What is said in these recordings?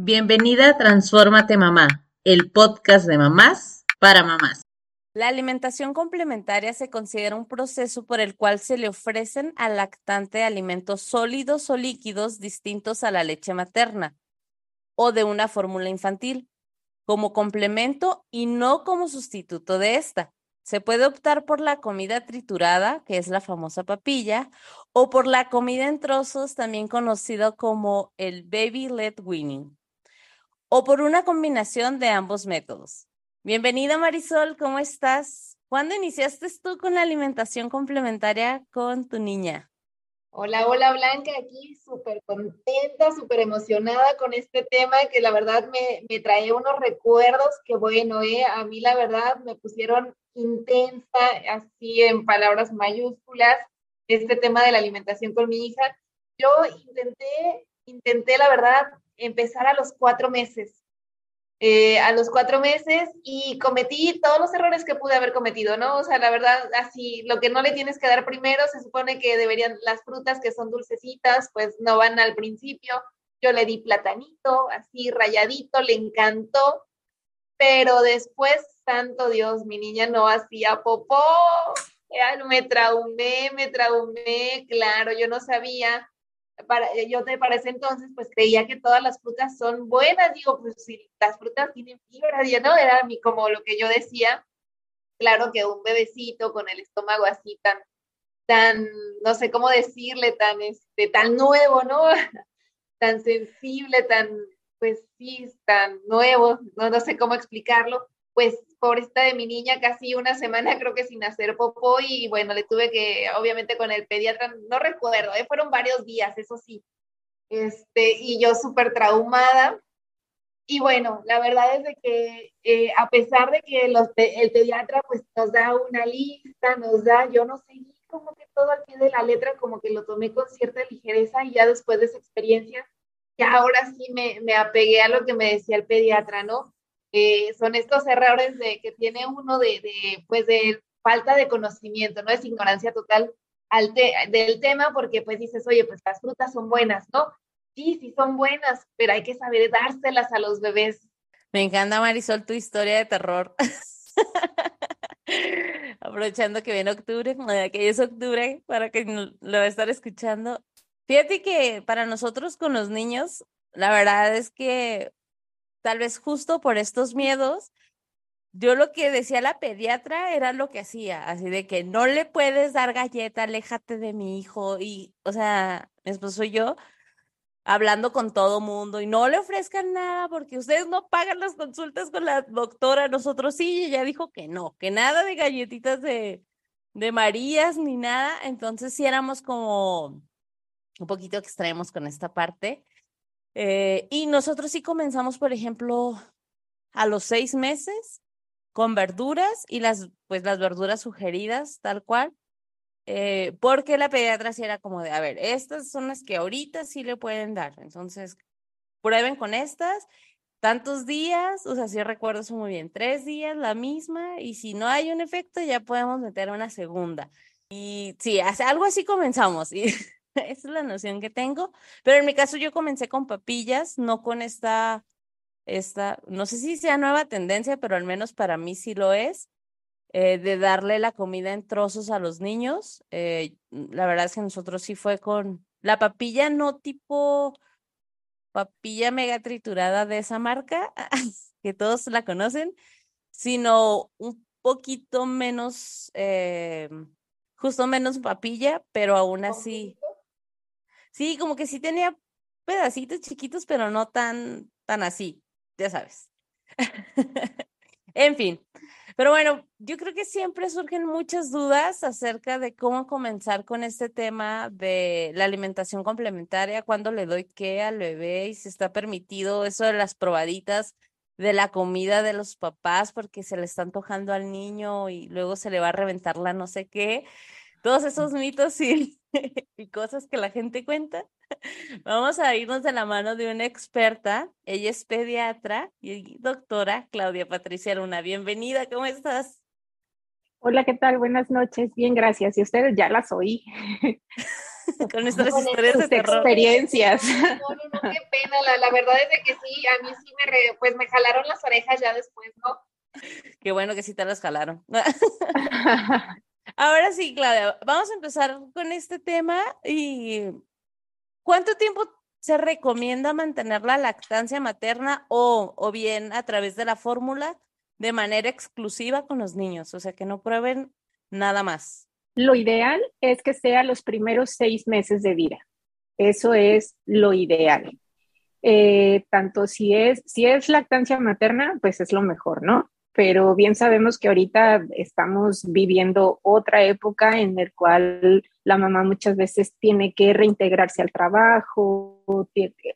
Bienvenida a Transfórmate Mamá, el podcast de mamás para mamás. La alimentación complementaria se considera un proceso por el cual se le ofrecen al lactante alimentos sólidos o líquidos distintos a la leche materna o de una fórmula infantil, como complemento y no como sustituto de esta. Se puede optar por la comida triturada, que es la famosa papilla, o por la comida en trozos, también conocido como el baby led weaning o por una combinación de ambos métodos. Bienvenida Marisol, ¿cómo estás? ¿Cuándo iniciaste tú con la alimentación complementaria con tu niña? Hola, hola Blanca, aquí súper contenta, súper emocionada con este tema que la verdad me, me trae unos recuerdos que bueno, eh, a mí la verdad me pusieron intensa, así en palabras mayúsculas, este tema de la alimentación con mi hija. Yo intenté, intenté la verdad empezar a los cuatro meses. Eh, a los cuatro meses y cometí todos los errores que pude haber cometido, ¿no? O sea, la verdad, así, lo que no le tienes que dar primero, se supone que deberían, las frutas que son dulcecitas, pues no van al principio. Yo le di platanito, así rayadito, le encantó, pero después, santo Dios, mi niña no hacía popó. me traumé, me traumé, claro, yo no sabía para, yo te para ese entonces pues creía que todas las frutas son buenas, digo, pues si las frutas tienen fibra, no, era mi, como lo que yo decía, claro que un bebecito con el estómago así tan, tan, no sé cómo decirle, tan, este, tan nuevo, ¿no? tan sensible, tan, pues sí, tan nuevo, no, no sé cómo explicarlo, pues por esta de mi niña casi una semana creo que sin hacer popó y bueno, le tuve que, obviamente con el pediatra, no recuerdo, ¿eh? fueron varios días, eso sí, este, y yo súper traumada. Y bueno, la verdad es de que eh, a pesar de que el pediatra pues nos da una lista, nos da, yo no seguí como que todo al pie de la letra, como que lo tomé con cierta ligereza y ya después de esa experiencia, ya ahora sí me, me apegué a lo que me decía el pediatra, ¿no? Eh, son estos errores de que tiene uno de, de, pues de falta de conocimiento, no es ignorancia total al del tema, porque pues dices, oye, pues las frutas son buenas, ¿no? Sí, sí son buenas, pero hay que saber dárselas a los bebés. Me encanta, Marisol, tu historia de terror. Aprovechando que viene octubre, que es octubre, para que lo va a estar escuchando. Fíjate que para nosotros con los niños, la verdad es que tal vez justo por estos miedos, yo lo que decía la pediatra era lo que hacía, así de que no le puedes dar galleta, aléjate de mi hijo y, o sea, mi esposo y yo hablando con todo mundo y no le ofrezcan nada porque ustedes no pagan las consultas con la doctora, nosotros sí, y ella dijo que no, que nada de galletitas de, de Marías ni nada, entonces sí éramos como un poquito extremos con esta parte. Eh, y nosotros sí comenzamos, por ejemplo, a los seis meses con verduras y las, pues las verduras sugeridas, tal cual, eh, porque la pediatra sí era como de, a ver, estas son las que ahorita sí le pueden dar, entonces prueben con estas, tantos días, o sea, sí recuerdo eso muy bien, tres días la misma, y si no hay un efecto ya podemos meter una segunda. Y sí, algo así comenzamos. Y Esa es la noción que tengo. Pero en mi caso yo comencé con papillas, no con esta, esta, no sé si sea nueva tendencia, pero al menos para mí sí lo es, eh, de darle la comida en trozos a los niños. Eh, la verdad es que nosotros sí fue con la papilla no tipo papilla mega triturada de esa marca, que todos la conocen, sino un poquito menos, eh, justo menos papilla, pero aún así. Sí, como que sí tenía pedacitos chiquitos, pero no tan, tan así, ya sabes. en fin, pero bueno, yo creo que siempre surgen muchas dudas acerca de cómo comenzar con este tema de la alimentación complementaria, cuándo le doy qué al bebé y si está permitido eso de las probaditas de la comida de los papás porque se le está antojando al niño y luego se le va a reventar la no sé qué. Todos esos mitos y y cosas que la gente cuenta. Vamos a irnos de la mano de una experta. Ella es pediatra y doctora Claudia Patricia Luna. Bienvenida, ¿cómo estás? Hola, ¿qué tal? Buenas noches. Bien, gracias. Y ustedes ya las oí. con nuestras historias de terror. experiencias. No, no, no, qué pena. La, la verdad es de que sí, a mí sí me, re- pues me jalaron las orejas ya después, ¿no? Qué bueno que sí te las jalaron. Ahora sí, Claudia, vamos a empezar con este tema y ¿cuánto tiempo se recomienda mantener la lactancia materna o, o bien a través de la fórmula de manera exclusiva con los niños? O sea, que no prueben nada más. Lo ideal es que sea los primeros seis meses de vida. Eso es lo ideal. Eh, tanto si es, si es lactancia materna, pues es lo mejor, ¿no? Pero bien sabemos que ahorita estamos viviendo otra época en la cual la mamá muchas veces tiene que reintegrarse al trabajo.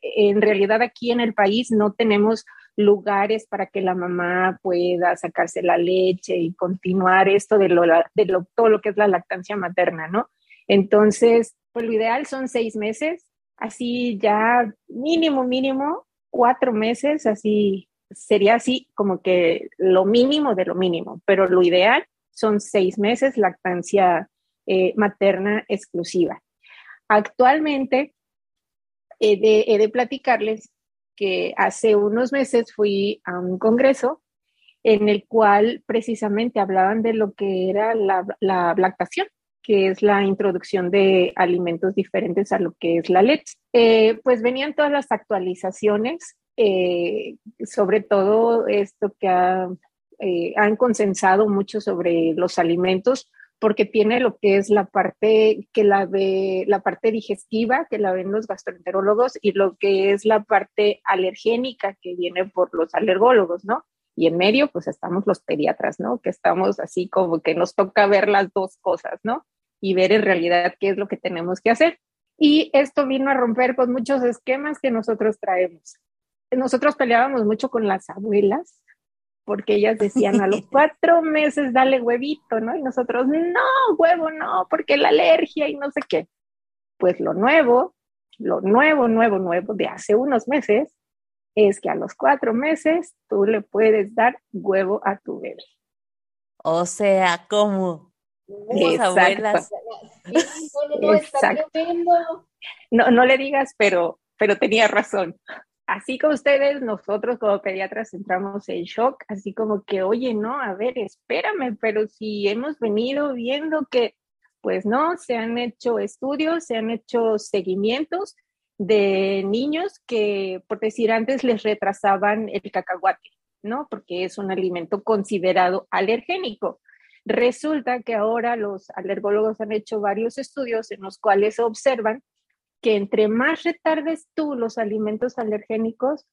En realidad aquí en el país no tenemos lugares para que la mamá pueda sacarse la leche y continuar esto de, lo, de lo, todo lo que es la lactancia materna, ¿no? Entonces, pues lo ideal son seis meses, así ya mínimo, mínimo, cuatro meses, así sería así como que lo mínimo de lo mínimo, pero lo ideal son seis meses lactancia eh, materna exclusiva. Actualmente, he de, platicarles que hace unos meses fui a un congreso en el cual precisamente hablaban de lo que era la, la lactación, que es la introducción de alimentos diferentes a lo que es la leche. Eh, pues venían todas las actualizaciones, eh, sobre todo esto que ha, eh, han consensado mucho sobre los alimentos, porque tiene lo que es la parte que la ve, la parte digestiva que la ven los gastroenterólogos y lo que es la parte alergénica que viene por los alergólogos, ¿no? Y en medio, pues estamos los pediatras, ¿no? Que estamos así como que nos toca ver las dos cosas, ¿no? Y ver en realidad qué es lo que tenemos que hacer. Y esto vino a romper con muchos esquemas que nosotros traemos. Nosotros peleábamos mucho con las abuelas porque ellas decían a los cuatro meses dale huevito, ¿no? Y nosotros, no, huevo no, porque la alergia y no sé qué. Pues lo nuevo, lo nuevo, nuevo, nuevo de hace unos meses es que a los cuatro meses tú le puedes dar huevo a tu bebé. O sea, ¿cómo? Abuelas. No. No, no le digas, pero, pero tenía razón. Así como ustedes, nosotros como pediatras entramos en shock, así como que, oye, no, a ver, espérame, pero si hemos venido viendo que, pues no, se han hecho estudios, se han hecho seguimientos de niños que, por decir antes, les retrasaban el cacahuate, ¿no? Porque es un alimento considerado alergénico. Resulta que ahora los alergólogos han hecho varios estudios en los cuales observan que entre más retardes tú los alimentos alergénicos,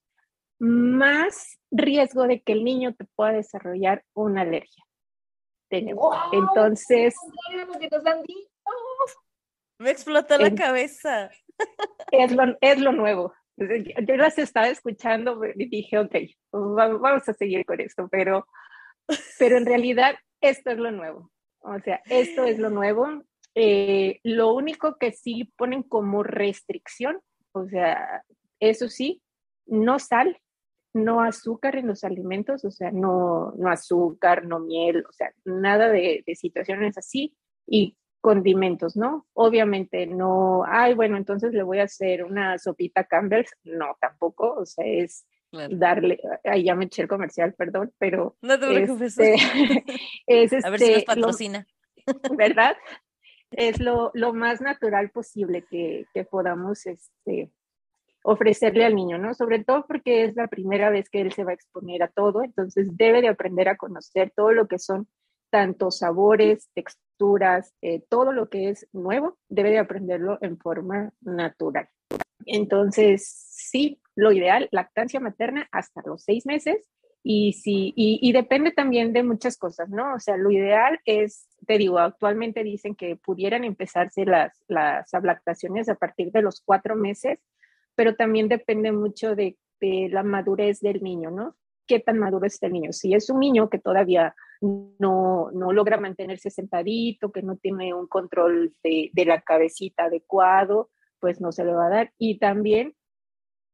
más riesgo de que el niño te pueda desarrollar una alergia. Tenemos. Wow, Entonces. Me explotó la En- cabeza. es lo, es lo nuevo. Yo las estaba escuchando y dije, ok, va- vamos a seguir con esto, pero, pero en realidad esto es lo nuevo. O sea, esto es lo nuevo. Eh, lo único que sí ponen como restricción, o sea, eso sí, no sal, no azúcar en los alimentos, o sea, no, no azúcar, no miel, o sea, nada de, de situaciones así. Y condimentos, ¿no? Obviamente no, ay, bueno, entonces le voy a hacer una sopita Campbell's, no, tampoco, o sea, es Claro. darle, ay, ya me eché el comercial, perdón, pero No te preocupes. este, es A ver si nos este, lo- patrocina. ¿verdad? Es lo, lo más natural posible que, que podamos este, ofrecerle al niño, ¿no? Sobre todo porque es la primera vez que él se va a exponer a todo, entonces debe de aprender a conocer todo lo que son tanto sabores, texturas, eh, todo lo que es nuevo, debe de aprenderlo en forma natural. Entonces, sí, lo ideal, lactancia materna hasta los seis meses. Y, sí, y, depende también de muchas cosas, ¿no? O sea, lo ideal es, te digo, actualmente dicen que pudieran empezarse las, las ablactaciones a partir de los cuatro meses, pero también depende mucho de, de la madurez del niño, ¿no? ¿Qué tan maduro está el niño? Si es un niño que todavía no, no logra mantenerse sentadito, que no tiene un control de, de la cabecita adecuado, pues no se le va a dar. Y también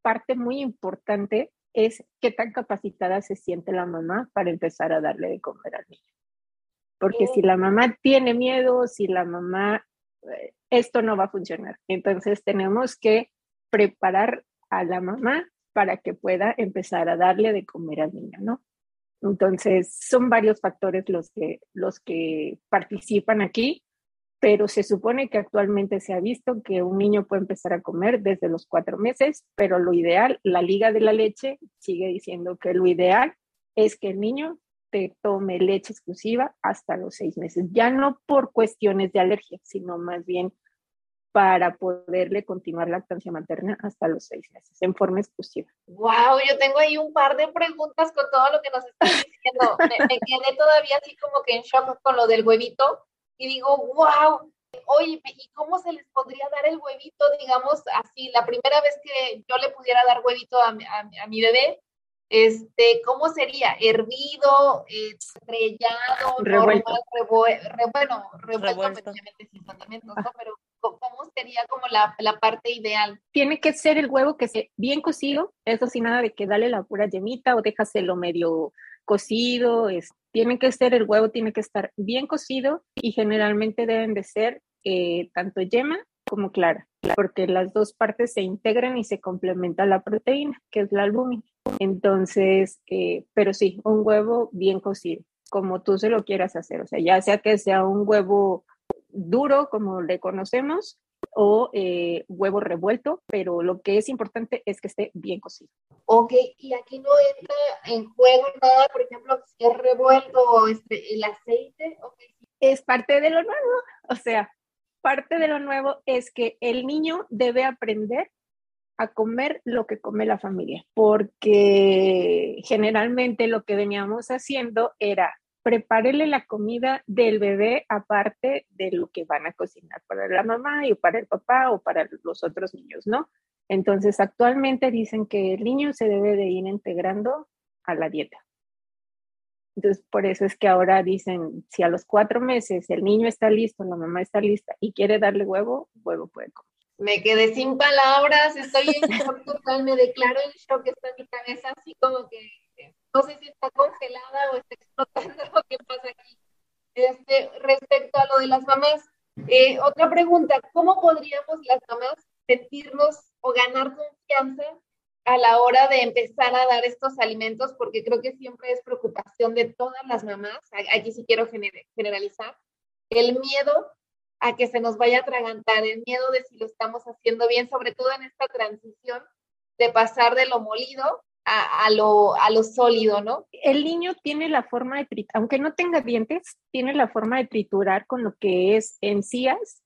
parte muy importante es qué tan capacitada se siente la mamá para empezar a darle de comer al niño. Porque si la mamá tiene miedo, si la mamá esto no va a funcionar. Entonces tenemos que preparar a la mamá para que pueda empezar a darle de comer al niño, ¿no? Entonces, son varios factores los que, los que participan aquí, pero se supone que actualmente se ha visto que un niño puede empezar a comer desde los cuatro meses, pero lo ideal, la Liga de la Leche sigue diciendo que lo ideal es que el niño te tome leche exclusiva hasta los seis meses, ya no por cuestiones de alergia, sino más bien para poderle continuar lactancia materna hasta los seis meses en forma exclusiva. Wow, yo tengo ahí un par de preguntas con todo lo que nos estás diciendo. me, quedé todavía así como que en shock con lo del huevito y digo, wow, oye, ¿y cómo se les podría dar el huevito, digamos, así, la primera vez que yo le pudiera dar huevito a, a mi bebé? Este, ¿cómo sería? ¿Hervido, estrellado, revuelto. Normal, bueno, revuelto, sin tratamientos, ¿no? Pero ¿cómo sería como la, la, parte ideal? Tiene que ser el huevo que esté bien cocido, eso sin nada de que dale la pura yemita o déjaselo medio cocido, es, tiene que ser el huevo, tiene que estar bien cocido y generalmente deben de ser eh, tanto yema como clara, porque las dos partes se integran y se complementa la proteína, que es la albúmina. Entonces, eh, pero sí, un huevo bien cocido, como tú se lo quieras hacer, o sea, ya sea que sea un huevo duro, como le conocemos, o eh, huevo revuelto, pero lo que es importante es que esté bien cocido. Ok, y aquí no entra en juego nada, por ejemplo, si es revuelto este, el aceite. Okay. Es parte de lo nuevo, o sea, parte de lo nuevo es que el niño debe aprender a comer lo que come la familia, porque generalmente lo que veníamos haciendo era prepárele la comida del bebé aparte de lo que van a cocinar para la mamá y para el papá o para los otros niños, ¿no? Entonces, actualmente dicen que el niño se debe de ir integrando a la dieta. Entonces, por eso es que ahora dicen, si a los cuatro meses el niño está listo, la mamá está lista y quiere darle huevo, huevo puede comer. Me quedé sin palabras, estoy en shock total, me declaro en shock, está en mi cabeza así como que no sé si está congelada o está explotando lo que pasa aquí. Este, respecto a lo de las mamás, eh, otra pregunta, ¿cómo podríamos las mamás sentirnos o ganar confianza a la hora de empezar a dar estos alimentos? Porque creo que siempre es preocupación de todas las mamás, aquí sí quiero generalizar, el miedo a que se nos vaya a atragantar, el miedo de si lo estamos haciendo bien, sobre todo en esta transición de pasar de lo molido a, lo, a lo sólido, ¿no? El niño tiene la forma de triturar, aunque no tenga dientes, tiene la forma de triturar con lo que es encías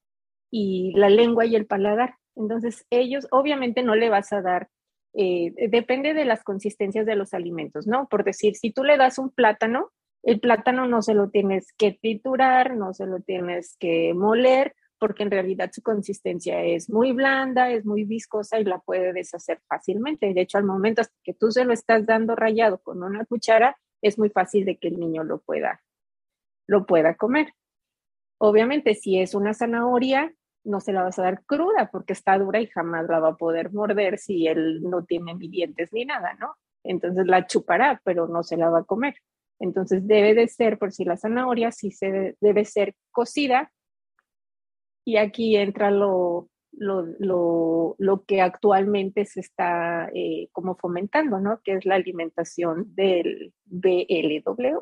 y la lengua y el paladar. Entonces, ellos obviamente no le vas a dar, eh, depende de las consistencias de los alimentos, ¿no? Por decir, si tú le das un plátano, el plátano no se lo tienes que triturar, no se lo tienes que moler, porque en realidad su consistencia es muy blanda, es muy viscosa y la puede deshacer fácilmente. De hecho, al momento que tú se lo estás dando rayado con una cuchara, es muy fácil de que el niño lo pueda, lo pueda comer. Obviamente, si es una zanahoria, no se la vas a dar cruda porque está dura y jamás la va a poder morder si él no tiene ni dientes ni nada, ¿no? Entonces la chupará, pero no se la va a comer. Entonces debe de ser, por si la zanahoria sí se debe ser cocida y aquí entra lo, lo, lo, que actualmente se está eh, como fomentando, ¿no? Que es la alimentación del BLW,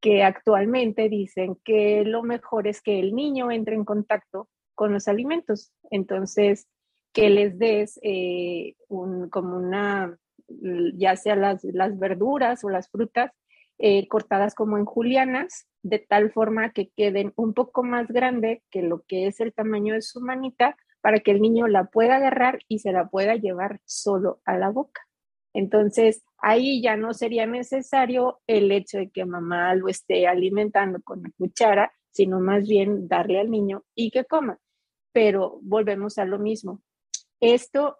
que actualmente dicen que lo mejor es que el niño entre en contacto con los alimentos. Entonces, que les des eh, como una, ya sea las, las verduras o las frutas, eh, cortadas como en julianas, de tal forma que queden un poco más grande que lo que es el tamaño de su manita, para que el niño la pueda agarrar y se la pueda llevar solo a la boca. Entonces, ahí ya no sería necesario el hecho de que mamá lo esté alimentando con la cuchara, sino más bien darle al niño y que coma. Pero volvemos a lo mismo. Esto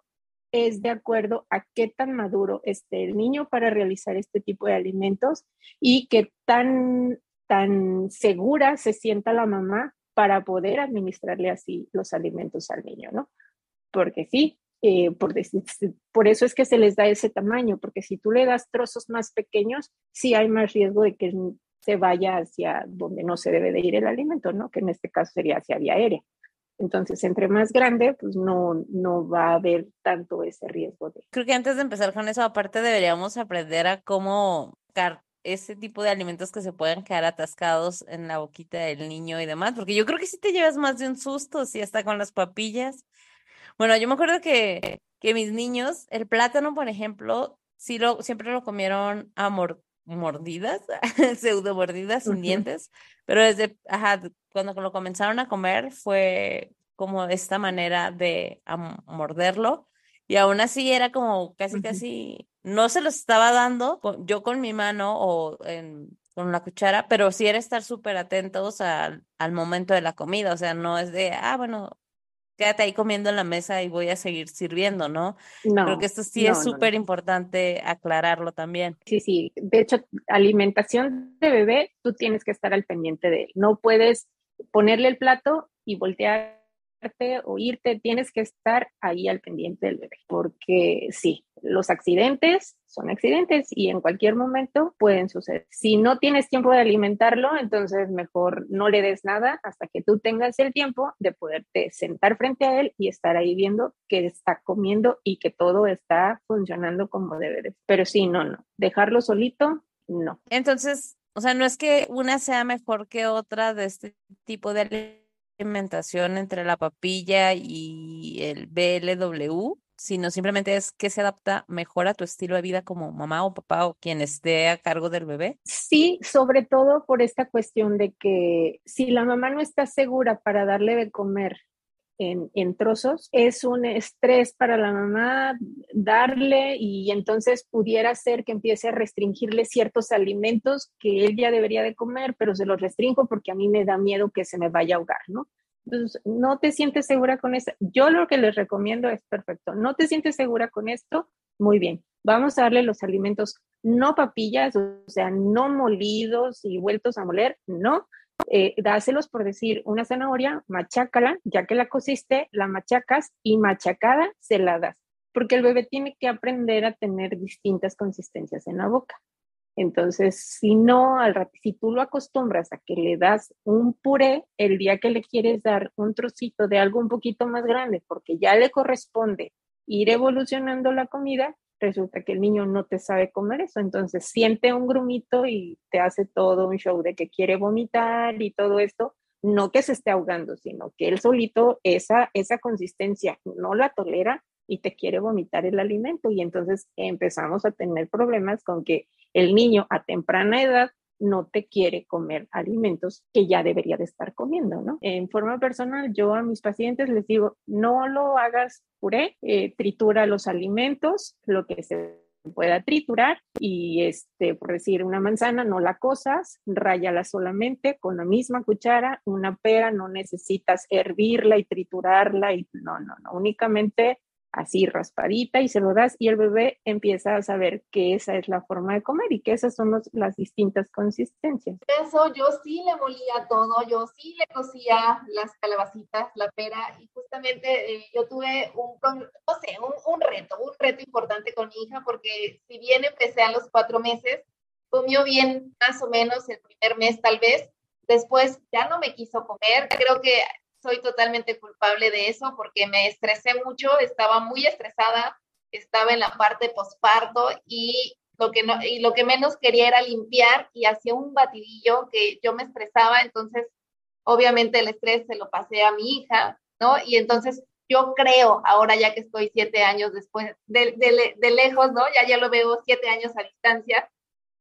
es de acuerdo a qué tan maduro esté el niño para realizar este tipo de alimentos y qué tan, tan segura se sienta la mamá para poder administrarle así los alimentos al niño, ¿no? Porque sí, eh, por, por eso es que se les da ese tamaño, porque si tú le das trozos más pequeños, sí hay más riesgo de que se vaya hacia donde no se debe de ir el alimento, ¿no? Que en este caso sería hacia vía aérea. Entonces, entre más grande, pues no, no va a haber tanto ese riesgo de... Creo que antes de empezar con eso, aparte deberíamos aprender a cómo ese tipo de alimentos que se pueden quedar atascados en la boquita del niño y demás, porque yo creo que si te llevas más de un susto, si está con las papillas. Bueno, yo me acuerdo que, que mis niños, el plátano, por ejemplo, sí lo, siempre lo comieron a mordidas, pseudo mordidas, sin dientes, pero desde, ajá, cuando lo comenzaron a comer fue como esta manera de morderlo y aún así era como casi, casi, no se los estaba dando yo con mi mano o con la cuchara, pero sí era estar súper atentos al, al momento de la comida, o sea, no es de, ah, bueno, quédate ahí comiendo en la mesa y voy a seguir sirviendo, ¿no? No. Creo que esto sí es súper importante aclararlo también. Sí, sí. De hecho, alimentación de bebé, tú tienes que estar al pendiente de él. No puedes ponerle el plato y voltear o irte, tienes que estar ahí al pendiente del bebé, porque sí, los accidentes son accidentes y en cualquier momento pueden suceder. Si no tienes tiempo de alimentarlo, entonces mejor no le des nada hasta que tú tengas el tiempo de poderte sentar frente a él y estar ahí viendo que está comiendo y que todo está funcionando como debe de. Pero sí, no, no, dejarlo solito, no. Entonces, o sea, no es que una sea mejor que otra de este tipo de alimentación entre la papilla y el BLW, sino simplemente es que se adapta mejor a tu estilo de vida como mamá o papá o quien esté a cargo del bebé? Sí, sobre todo por esta cuestión de que si la mamá no está segura para darle de comer en, trozos, es un estrés para la mamá darle y entonces pudiera ser que empiece a restringirle ciertos alimentos que él ya debería de comer, pero se los restringo porque a mí me da miedo que se me vaya a ahogar, ¿no? Entonces, no te sientes segura con eso. Yo lo que les recomiendo es perfecto. No te sientes segura con esto, muy bien. Vamos a darle los alimentos no papillas, o sea, no molidos y vueltos a moler, no, eh, dáselos por decir una zanahoria, machácala, ya que la cosiste, la machacas y machacada se la das, porque el bebé tiene que aprender a tener distintas consistencias en la boca. Entonces, si no, al si tú lo acostumbras a que le das un puré, el día que le quieres dar un trocito de algo un poquito más grande, porque ya le corresponde ir evolucionando la comida, resulta que el niño no te sabe comer eso, entonces siente un grumito y te hace todo un show de que quiere vomitar y todo esto, no que se esté ahogando, sino que él solito esa, esa consistencia no la tolera y te quiere vomitar el alimento y entonces empezamos a tener problemas con que el niño a temprana edad no te quiere comer alimentos que ya debería de estar comiendo, ¿no? En forma personal, yo a mis pacientes les digo, no lo hagas puré, eh, tritura los alimentos, lo que se pueda triturar y este por decir una manzana no la cosas ráyala solamente con la misma cuchara una pera no necesitas hervirla y triturarla y no no no únicamente así raspadita y se lo das y el bebé empieza a saber que esa es la forma de comer y que esas son las distintas consistencias. Eso yo sí le molía todo, yo sí le cocía las calabacitas, la pera y justamente eh, yo tuve un, no sé, un, un, reto, un reto importante con mi hija porque si bien empecé a los cuatro meses, comió bien más o menos el primer mes tal vez, después ya no me quiso comer, creo que soy totalmente culpable de eso porque me estresé mucho, estaba muy estresada, estaba en la parte posparto y lo que no y lo que menos quería era limpiar y hacía un batidillo que yo me estresaba, entonces obviamente el estrés se lo pasé a mi hija, ¿no? Y entonces yo creo, ahora ya que estoy siete años después, de, de, lejos, ¿no? Ya, ya lo veo siete años a distancia,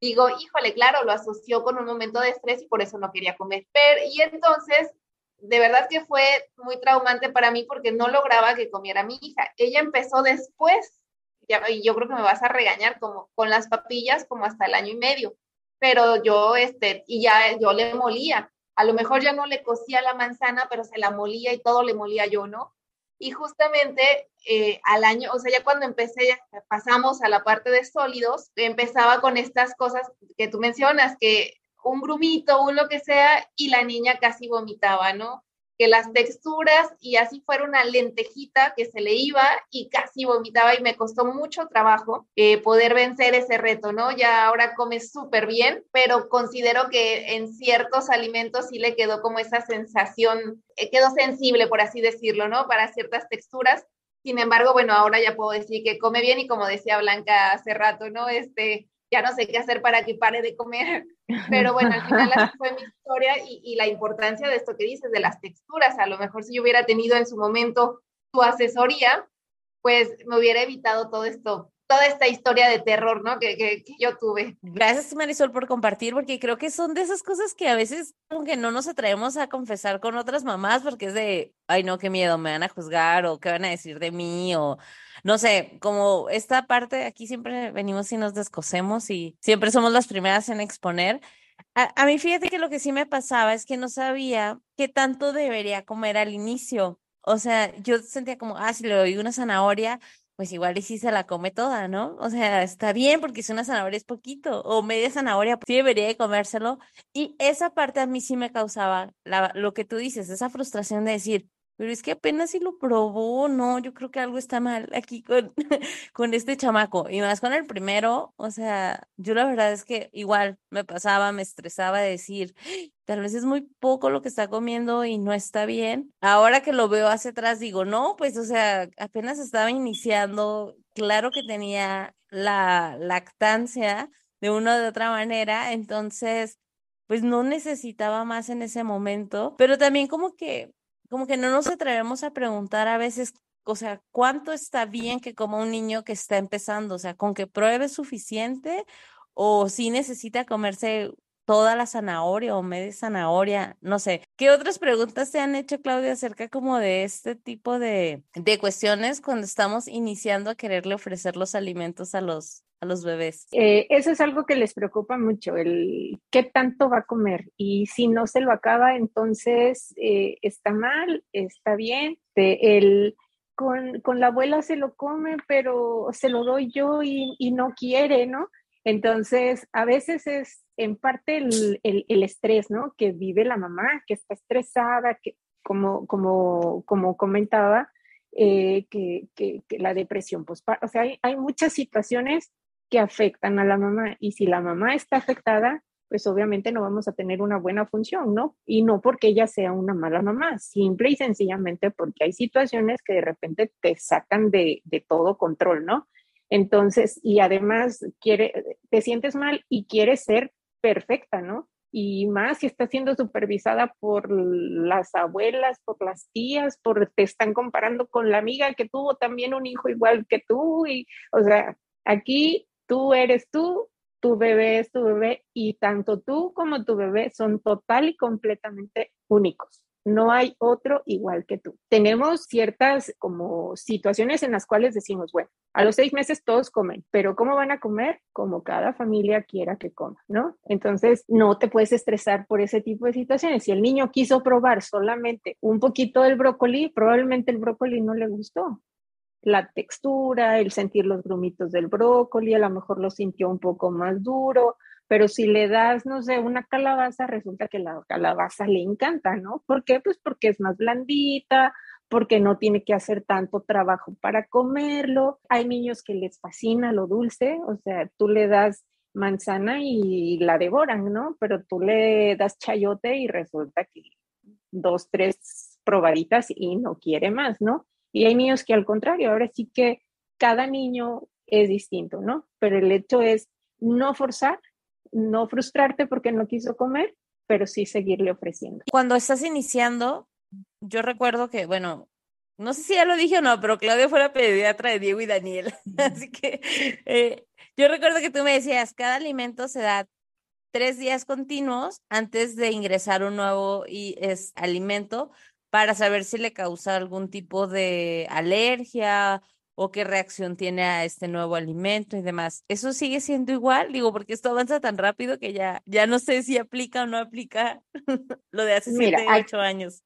digo, híjole, claro, lo asoció con un momento de estrés y por eso no quería comer. Pero, y entonces de verdad que fue muy traumante para mí porque no lograba que comiera mi hija. Ella empezó después, y yo creo que me vas a regañar como con las papillas como hasta el año y medio, pero yo, este, y ya yo le molía. A lo mejor ya no le cocía la manzana, pero se la molía y todo le molía yo, ¿no? Y justamente eh, al año, o sea, ya cuando empecé, pasamos a la parte de sólidos, empezaba con estas cosas que tú mencionas, que un grumito, un lo que sea, y la niña casi vomitaba, ¿no? que las texturas y así fuera una lentejita que se le iba y casi vomitaba y me costó mucho trabajo eh, poder vencer ese reto, ¿no? Ya ahora come súper bien, pero considero que en ciertos alimentos sí le quedó como esa sensación, eh, quedó sensible, por así decirlo, ¿no? Para ciertas texturas. Sin embargo, bueno, ahora ya puedo decir que come bien y como decía Blanca hace rato, ¿no? Este, ya no sé qué hacer para que pare de comer. Pero bueno, al final así fue mi historia y, y, la importancia de esto que dices, de las texturas. A lo mejor si yo hubiera tenido en su momento tu asesoría, pues me hubiera evitado todo esto, toda esta historia de terror, ¿no? Que, que, yo tuve. Gracias, Marisol, por compartir, porque creo que son de esas cosas que a veces como que no nos atrevemos a confesar con otras mamás, porque es de, ay, no, qué miedo, me van a juzgar o qué van a decir de mí o no sé, como esta parte, aquí siempre venimos y nos descosemos y siempre somos las primeras en exponer. A, a mí fíjate que lo que sí me pasaba es que no sabía qué tanto debería comer al inicio. O sea, yo sentía como, ah, si le doy una zanahoria, pues igual y sí se la come toda, ¿no? O sea, está bien porque si una zanahoria es poquito o media zanahoria, sí debería de comérselo. Y esa parte a mí sí me causaba la, lo que tú dices, esa frustración de decir, pero es que apenas si lo probó, no, yo creo que algo está mal aquí con, con este chamaco. Y más con el primero, o sea, yo la verdad es que igual me pasaba, me estresaba de decir, tal vez es muy poco lo que está comiendo y no está bien. Ahora que lo veo hacia atrás, digo, no, pues, o sea, apenas estaba iniciando, claro que tenía la lactancia de una o de otra manera, entonces, pues no necesitaba más en ese momento, pero también como que como que no nos atrevemos a preguntar a veces, o sea, ¿cuánto está bien que coma un niño que está empezando? O sea, ¿con que pruebe suficiente o si necesita comerse toda la zanahoria o media zanahoria, no sé. ¿Qué otras preguntas te han hecho, Claudia, acerca como de este tipo de, de cuestiones cuando estamos iniciando a quererle ofrecer los alimentos a los, a los bebés? Eh, eso es algo que les preocupa mucho, el qué tanto va a comer y si no se lo acaba, entonces eh, está mal, está bien, el... Con, con, la abuela se lo come, pero se lo doy yo y, y no quiere, ¿no? Entonces, a veces es en parte el, el, el, estrés, ¿no? Que vive la mamá, que está estresada, que como, como, como comentaba, eh, que, que, que, la depresión pues O sea, hay, hay muchas situaciones que afectan a la mamá y si la mamá está afectada, pues obviamente no vamos a tener una buena función, ¿no? Y no porque ella sea una mala mamá, simple y sencillamente porque hay situaciones que de repente te sacan de, de todo control, ¿no? Entonces, y además quiere, te sientes mal y quieres ser perfecta, ¿no? Y más si está siendo supervisada por las abuelas, por las tías, por te están comparando con la amiga que tuvo también un hijo igual que tú. Y, o sea, aquí tú eres tú, tu bebé es tu bebé y tanto tú como tu bebé son total y completamente únicos. No hay otro igual que tú. Tenemos ciertas como situaciones en las cuales decimos, bueno, a los seis meses todos comen, pero ¿cómo van a comer? Como cada familia quiera que coma, ¿no? Entonces, no te puedes estresar por ese tipo de situaciones. Si el niño quiso probar solamente un poquito del brócoli, probablemente el brócoli no le gustó. La textura, el sentir los grumitos del brócoli, a lo mejor lo sintió un poco más duro, pero si le das, no sé, una calabaza, resulta que la calabaza le encanta, ¿no? ¿Por qué? Pues porque es más blandita, porque no tiene que hacer tanto trabajo para comerlo. Hay niños que les fascina lo dulce, o sea, tú le das manzana y la devoran, ¿no? Pero tú le das chayote y resulta que dos, tres probaditas y no quiere más, ¿no? Y hay niños que al contrario, ahora sí que cada niño es distinto, ¿no? Pero el hecho es no forzar, no frustrarte porque no quiso comer, pero sí seguirle ofreciendo. Cuando estás iniciando, yo recuerdo que, bueno, no sé si ya lo dije o no, pero Claudia fue la pediatra de Diego y Daniel. Así que eh, yo recuerdo que tú me decías, cada alimento se da tres días continuos antes de ingresar un nuevo y es alimento para saber si le causa algún tipo de alergia o qué reacción tiene a este nuevo alimento y demás. ¿Eso sigue siendo igual? Digo, porque esto avanza tan rápido que ya, ya no sé si aplica o no aplica lo de hace siete, ocho años.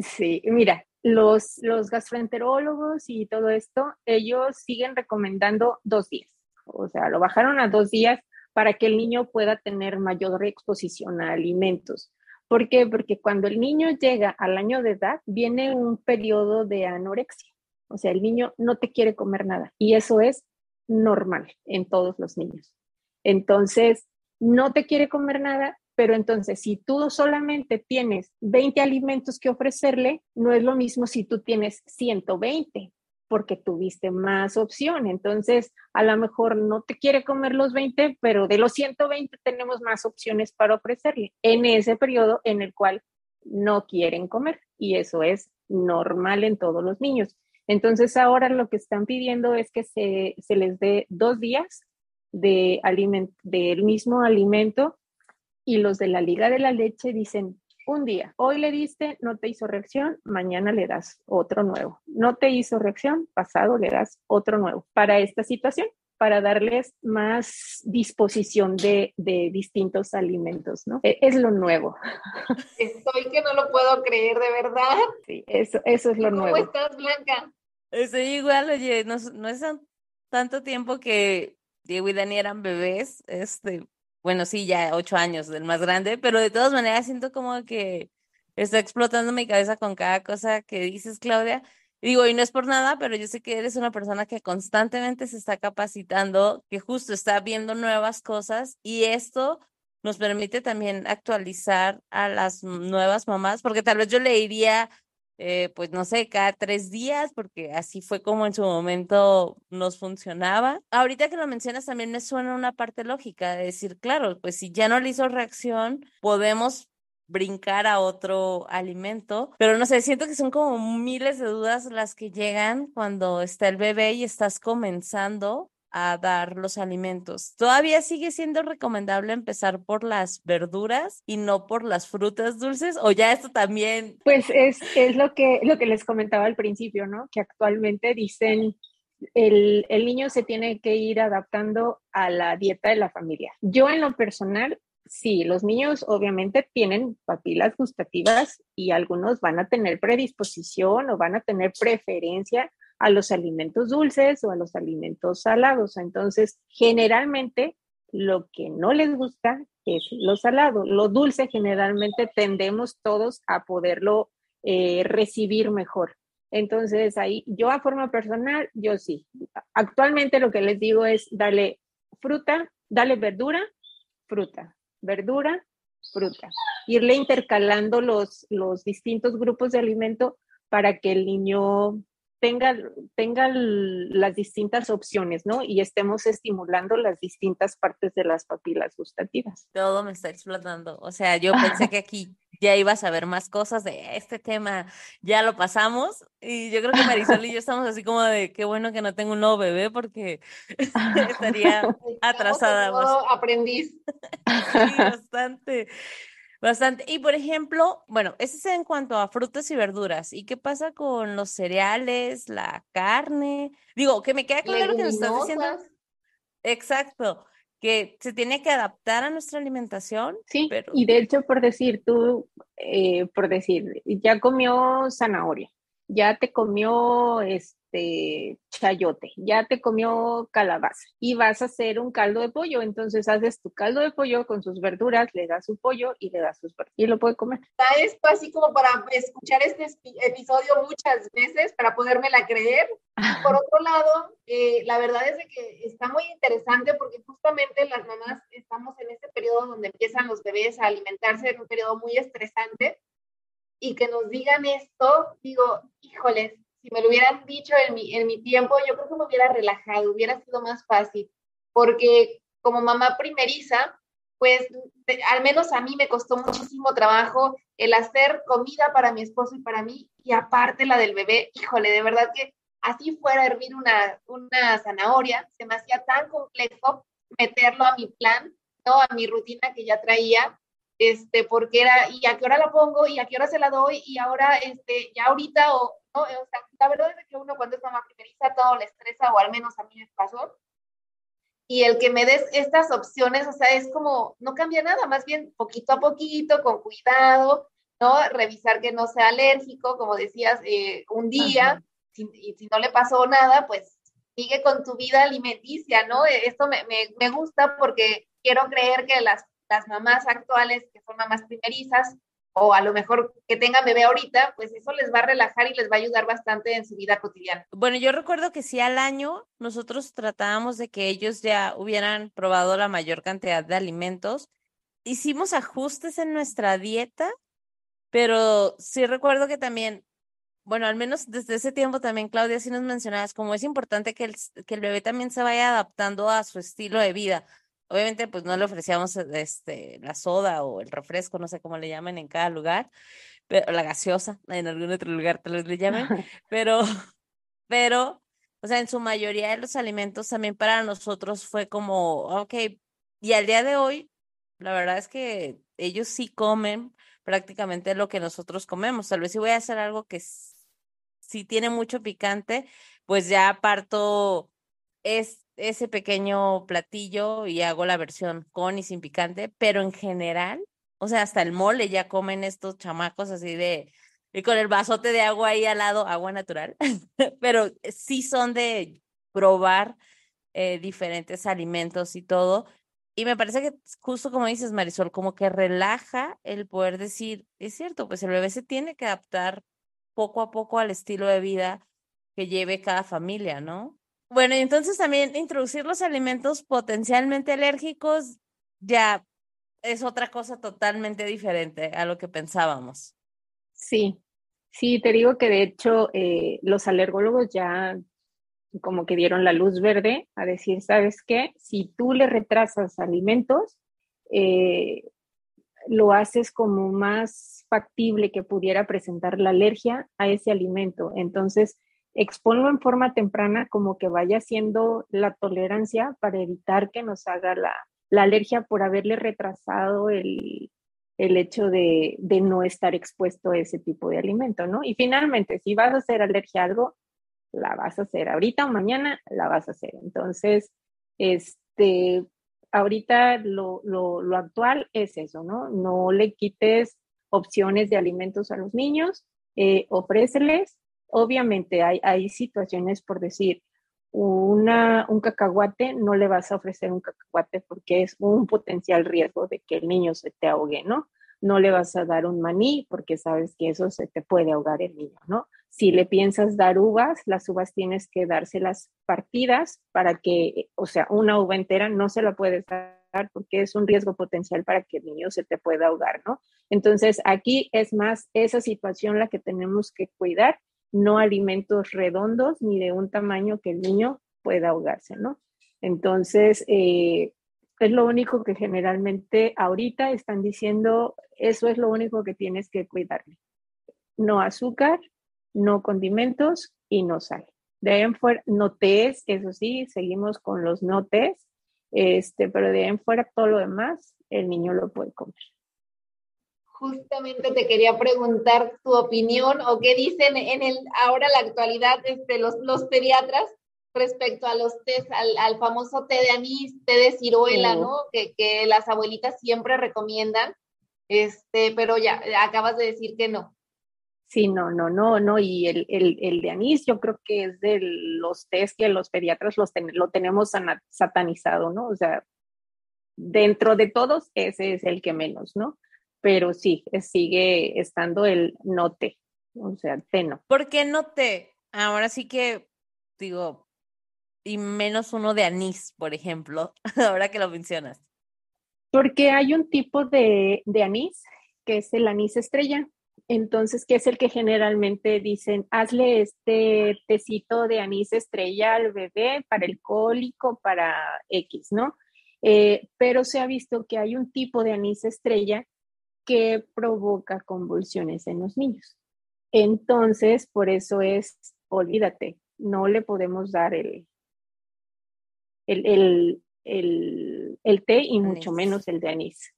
Sí, mira, los, los gastroenterólogos y todo esto, ellos siguen recomendando dos días. O sea, lo bajaron a dos días para que el niño pueda tener mayor exposición a alimentos. ¿Por qué? Porque cuando el niño llega al año de edad, viene un periodo de anorexia. O sea, el niño no te quiere comer nada y eso es normal en todos los niños. Entonces, no te quiere comer nada, pero entonces si tú solamente tienes 20 alimentos que ofrecerle, no es lo mismo si tú tienes 120 porque tuviste más opción. Entonces, a lo mejor no te quiere comer los 20, pero de los 120 tenemos más opciones para ofrecerle en ese periodo en el cual no quieren comer. Y eso es normal en todos los niños. Entonces, ahora lo que están pidiendo es que se, les dé dos días de del mismo alimento y los de la Liga de la Leche dicen, un día. Hoy le diste, no te hizo reacción, mañana le das otro nuevo. No te hizo reacción, pasado le das otro nuevo. Para esta situación, para darles más disposición de, distintos alimentos, ¿no? E, es, lo nuevo. Estoy que no lo puedo creer, de verdad. Sí, eso, eso es lo nuevo. ¿Cómo estás, Blanca? Estoy igual, oye, no, no es tanto tiempo que Diego y Dani eran bebés, este, bueno, sí, ya ocho años del más grande, pero de todas maneras siento como que está explotando mi cabeza con cada cosa que dices, Claudia. digo, y no es por nada, pero yo sé que eres una persona que constantemente se está capacitando, que justo está viendo nuevas cosas y esto nos permite también actualizar a las nuevas mamás, porque tal vez yo le iría eh, pues no sé, cada tres días, porque así fue como en su momento nos funcionaba. Ahorita que lo mencionas también me suena una parte lógica de decir, claro, pues si ya no le hizo reacción, podemos brincar a otro alimento, pero no sé, siento que son como miles de dudas las que llegan cuando está el bebé y estás comenzando a dar los alimentos. ¿Todavía sigue siendo recomendable empezar por las verduras y no por las frutas dulces? ¿O ya esto también? Pues es, es lo, que, lo que les comentaba al principio, ¿no? Que actualmente dicen el, el, niño se tiene que ir adaptando a la dieta de la familia. Yo en lo personal, sí, los niños obviamente tienen papilas gustativas y algunos van a tener predisposición o van a tener preferencia a los alimentos dulces o a los alimentos salados. Entonces, generalmente lo que no les gusta es lo salado. Lo dulce generalmente tendemos todos a poderlo eh, recibir mejor. Entonces, ahí yo a forma personal, yo sí. Actualmente lo que les digo es dale fruta, dale verdura, fruta, verdura, fruta. Irle intercalando los, los distintos grupos de alimento para que el niño tenga, tenga las distintas opciones, ¿no? Y estemos estimulando las distintas partes de las papilas gustativas. Todo me está explotando. O sea, yo pensé que aquí ya ibas a ver más cosas de este tema, ya lo pasamos. Y yo creo que Marisol y yo estamos así como de qué bueno que no tengo un nuevo bebé porque estaría atrasada. aprendiz. sí, bastante. Bastante. Y por ejemplo, bueno, ese es en cuanto a frutas y verduras. ¿Y qué pasa con los cereales, la carne? Digo, que me queda claro que nos estás diciendo. Exacto, que se tiene que adaptar a nuestra alimentación. Sí, pero... y de hecho, por decir, tú, eh, por decir, ya comió zanahoria, ya te comió, este, este, chayote, ya te comió calabaza y vas a hacer un caldo de pollo. Entonces haces tu caldo de pollo con sus verduras, le das su pollo y le das sus verduras y lo puede comer. Está esto así como para escuchar este episodio muchas veces para podérmela creer. Por otro lado, eh, la verdad es que está muy interesante porque justamente las mamás estamos en este periodo donde empiezan los bebés a alimentarse en un periodo muy estresante y que nos digan esto, digo, híjoles, si me lo hubieran dicho en mi, en mi tiempo, yo creo que me hubiera relajado, hubiera sido más fácil, porque como mamá primeriza, pues al menos a mí me costó muchísimo trabajo el hacer comida para mi esposo y para mí, y aparte la del bebé, híjole, de verdad que así fuera a hervir una, una zanahoria, se me hacía tan complejo meterlo a mi plan, ¿no? A mi rutina que ya traía, este, porque era, ¿y a qué hora la pongo? ¿Y a qué hora se la doy? Y ahora, este, ya ahorita, o, ¿no? O sea, la verdad es que uno cuando es mamá primeriza todo le estresa, o al menos a mí me pasó. Y el que me des estas opciones, o sea, es como, no cambia nada, más bien poquito a poquito, con cuidado, ¿no? Revisar que no sea alérgico, como decías, eh, un día, y si no le pasó nada, pues sigue con tu vida alimenticia, ¿no? Esto me, me, me gusta porque quiero creer que las las mamás actuales, que son mamás primerizas, o a lo mejor que tengan bebé ahorita, pues eso les va a relajar y les va a ayudar bastante en su vida cotidiana. Bueno, yo recuerdo que sí al año nosotros tratábamos de que ellos ya hubieran probado la mayor cantidad de alimentos. Hicimos ajustes en nuestra dieta, pero sí recuerdo que también, bueno, al menos desde ese tiempo también, Claudia, sí nos mencionabas como es importante que el, que el bebé también se vaya adaptando a su estilo de vida Obviamente, pues no le ofrecíamos este, la soda o el refresco, no sé cómo le llaman en cada lugar, pero la gaseosa, en algún otro lugar tal vez le llamen, pero, pero, o sea, en su mayoría de los alimentos también para nosotros fue como, ok, y al día de hoy, la verdad es que ellos sí comen prácticamente lo que nosotros comemos. Tal vez si voy a hacer algo que si tiene mucho picante, pues ya parto es ese pequeño platillo y hago la versión con y sin picante, pero en general, o sea, hasta el mole ya comen estos chamacos así de, y con el vasote de agua ahí al lado, agua natural, pero sí son de probar eh, diferentes alimentos y todo. Y me parece que justo como dices, Marisol, como que relaja el poder decir, es cierto, pues el bebé se tiene que adaptar poco a poco al estilo de vida que lleve cada familia, ¿no? Bueno, y entonces también introducir los alimentos potencialmente alérgicos ya es otra cosa totalmente diferente a lo que pensábamos. Sí, sí, te digo que de hecho eh, los alergólogos ya como que dieron la luz verde a decir, ¿sabes qué? Si tú le retrasas alimentos, eh, lo haces como más factible que pudiera presentar la alergia a ese alimento. Entonces, exponlo en forma temprana como que vaya haciendo la tolerancia para evitar que nos haga la, alergia por haberle retrasado el, hecho de, no estar expuesto a ese tipo de alimento, ¿no? Y finalmente, si vas a hacer alergia a algo, la vas a hacer ahorita o mañana, la vas a hacer. Entonces, este, ahorita lo, lo actual es eso, ¿no? No le quites opciones de alimentos a los niños, eh, ofréceles Obviamente hay, hay situaciones, por decir, una, un cacahuate, no le vas a ofrecer un cacahuate porque es un potencial riesgo de que el niño se te ahogue, ¿no? No le vas a dar un maní porque sabes que eso se te puede ahogar el niño, ¿no? Si le piensas dar uvas, las uvas tienes que dárselas partidas para que, o sea, una uva entera no se la puedes dar porque es un riesgo potencial para que el niño se te pueda ahogar, ¿no? Entonces, aquí es más esa situación la que tenemos que cuidar no alimentos redondos ni de un tamaño que el niño pueda ahogarse, ¿no? Entonces, eh, es lo único que generalmente ahorita están diciendo, eso es lo único que tienes que cuidarle. No azúcar, no condimentos y no sal. De ahí en fuera, no tés, eso sí, seguimos con los no tés, este, pero de ahí en fuera todo lo demás, el niño lo puede comer justamente te quería preguntar tu opinión o qué dicen en el ahora la actualidad este, los, los pediatras respecto a los tés, al, famoso té de anís, té de ciruela, ¿no? Que, que, las abuelitas siempre recomiendan, este, pero ya acabas de decir que no. Sí, no, no, no, no, y el, el, el de anís yo creo que es de los tés que los pediatras los lo tenemos satanizado, ¿no? O sea, dentro de todos ese es el que menos, ¿no? Pero sí, sigue estando el note, o sea, no. ¿Por qué note? Ahora sí que, digo, y menos uno de anís, por ejemplo, ahora que lo mencionas. Porque hay un tipo de, de anís que es el anís estrella. Entonces, que es el que generalmente dicen, hazle este tecito de anís estrella al bebé para el cólico, para X, ¿no? Eh, pero se ha visto que hay un tipo de anís estrella que provoca convulsiones en los niños. Entonces, por eso es, olvídate, no le podemos dar el, el, el, té y mucho menos el de anís.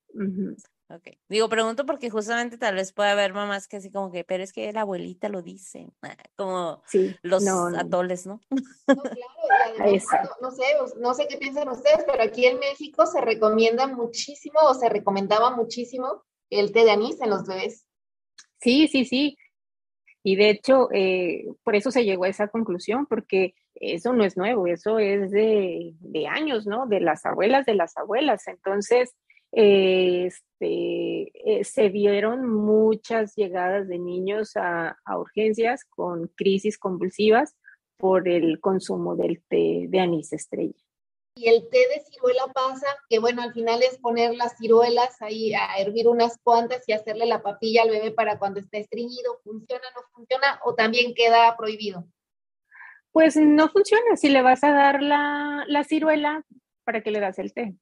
Ok. Digo, pregunto porque justamente tal vez puede haber mamás que así como que, pero es que la abuelita lo dice, como los atoles, ¿no? No, claro, no, sé, no sé qué piensan ustedes, pero aquí en México se recomienda muchísimo o se recomendaba muchísimo el té de anís en los bebés. Sí, sí, sí. Y de hecho, eh, por eso se llegó a esa conclusión, porque eso no es nuevo, eso es de, años, ¿no? De las abuelas de las abuelas. Entonces, Este, eh, se vieron muchas llegadas de niños a, urgencias con crisis convulsivas por el consumo del té de anís estrella. Y el té de ciruela pasa, que bueno, al final es poner las ciruelas ahí a hervir unas cuantas y hacerle la papilla al bebé para cuando esté estreñido. ¿Funciona, no funciona o también queda prohibido? Pues no funciona. Si le vas a dar la, la ciruela, ¿para qué le das el té?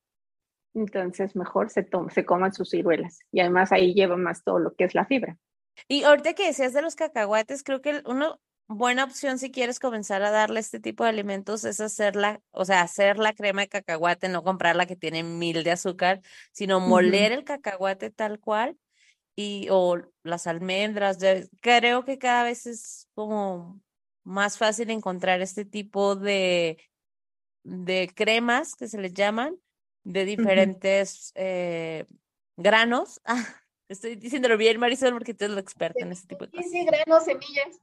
Entonces, mejor se, se coman sus ciruelas. Y además ahí lleva más todo lo que es la fibra. Y ahorita que decías de los cacahuates, creo que una buena opción si quieres comenzar a darle este tipo de alimentos es hacerla, o sea, hacer la crema de cacahuate, no comprar la que tiene mil de azúcar, sino moler el cacahuate tal cual y o las almendras. creo que cada vez es como más fácil encontrar este tipo de, de cremas que se les llaman de diferentes eh, granos. Ah, estoy diciéndolo bien, Marisol, porque tú eres la experta en ese tipo de cosas. Sí, sí, granos, semillas.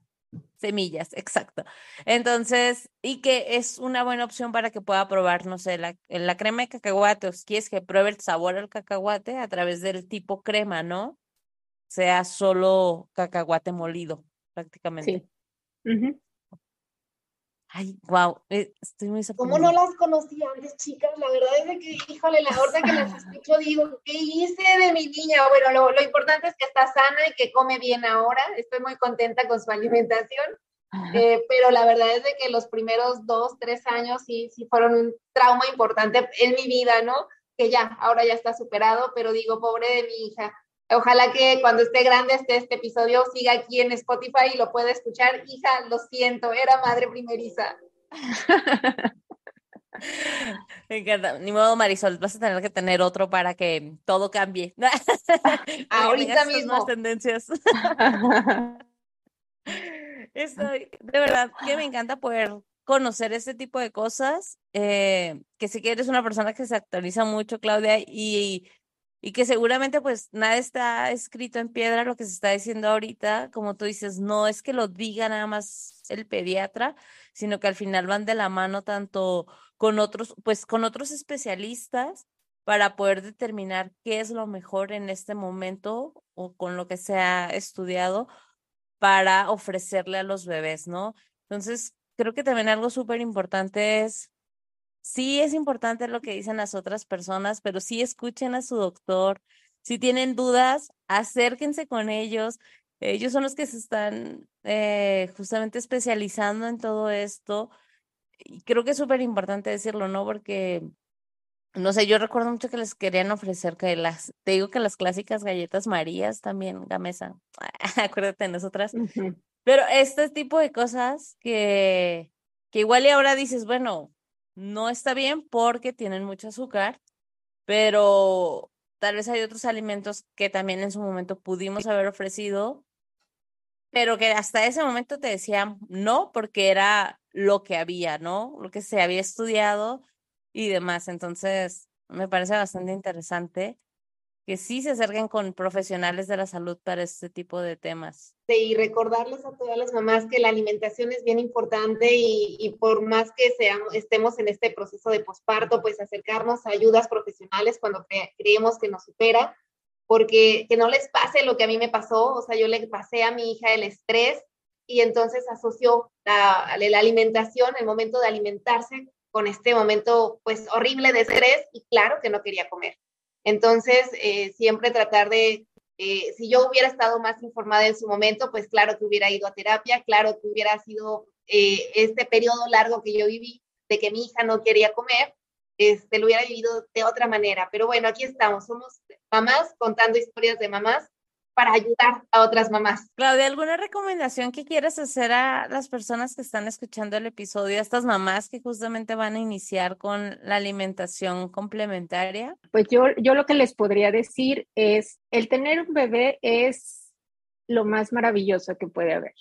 Semillas, exacto. Entonces, y que es una buena opción para que pueda probar, no sé, la, la crema de cacahuate, o si quieres que pruebe el sabor al cacahuate a través del tipo crema, ¿no? Sea solo cacahuate molido, prácticamente. Sí. Ay, wow, eh, estoy muy sorprendida. ¿Cómo no las conocía antes, chicas? La verdad es que, híjole, la hora que las escucho digo, ¿qué hice de mi niña? Bueno, lo, lo, importante es que está sana y que come bien ahora. Estoy muy contenta con su alimentación. Eh, pero la verdad es de que los primeros dos, tres años sí, sí fueron un trauma importante en mi vida, ¿no? Que ya, ahora ya está superado, pero digo, pobre de mi hija. Ojalá que cuando esté grande este, este episodio siga aquí en Spotify y lo pueda escuchar. Hija, lo siento, era madre primeriza. Me encanta. Ni modo, Marisol, vas a tener que tener otro para que todo cambie. Ahorita mismo. tendencias. Estoy, de verdad, que me encanta poder conocer este tipo de cosas. Eh, que sé que eres una persona que se actualiza mucho, Claudia, y y que seguramente pues nada está escrito en piedra lo que se está diciendo ahorita, como tú dices, no es que lo diga nada más el pediatra, sino que al final van de la mano tanto con otros, pues con otros especialistas para poder determinar qué es lo mejor en este momento o con lo que se ha estudiado para ofrecerle a los bebés, ¿no? Entonces, creo que también algo súper importante es sí es importante lo que dicen las otras personas, pero sí escuchen a su doctor. Si tienen dudas, acérquense con ellos. Ellos son los que se están eh, justamente especializando en todo esto. Y creo que es súper importante decirlo, ¿no? Porque, no sé, yo recuerdo mucho que les querían ofrecer que las, te digo que las clásicas galletas Marías también, Gamesa, acuérdate de nosotras. Pero este tipo de cosas que, que igual y ahora dices, bueno, no está bien porque tienen mucho azúcar, pero tal vez hay otros alimentos que también en su momento pudimos haber ofrecido, pero que hasta ese momento te decían no porque era lo que había, ¿no? Lo que se había estudiado y demás. Entonces, me parece bastante interesante que sí se acerquen con profesionales de la salud para este tipo de temas. Sí, y recordarles a todas las mamás que la alimentación es bien importante y, por más que seamos, estemos en este proceso de posparto, pues acercarnos a ayudas profesionales cuando creemos que nos supera, porque que no les pase lo que a mí me pasó, o sea, yo le pasé a mi hija el estrés y entonces asoció la, la alimentación, el momento de alimentarse con este momento pues horrible de estrés y claro que no quería comer. Entonces, eh, siempre tratar de, eh, si yo hubiera estado más informada en su momento, pues claro que hubiera ido a terapia, claro que hubiera sido eh, este periodo largo que yo viví de que mi hija no quería comer, este, lo hubiera vivido de otra manera. Pero bueno, aquí estamos, somos mamás contando historias de mamás para ayudar a otras mamás. Claudia, ¿alguna recomendación que quieras hacer a las personas que están escuchando el episodio, a estas mamás que justamente van a iniciar con la alimentación complementaria? Pues yo, yo lo que les podría decir es, el tener un bebé es lo más maravilloso que puede haber,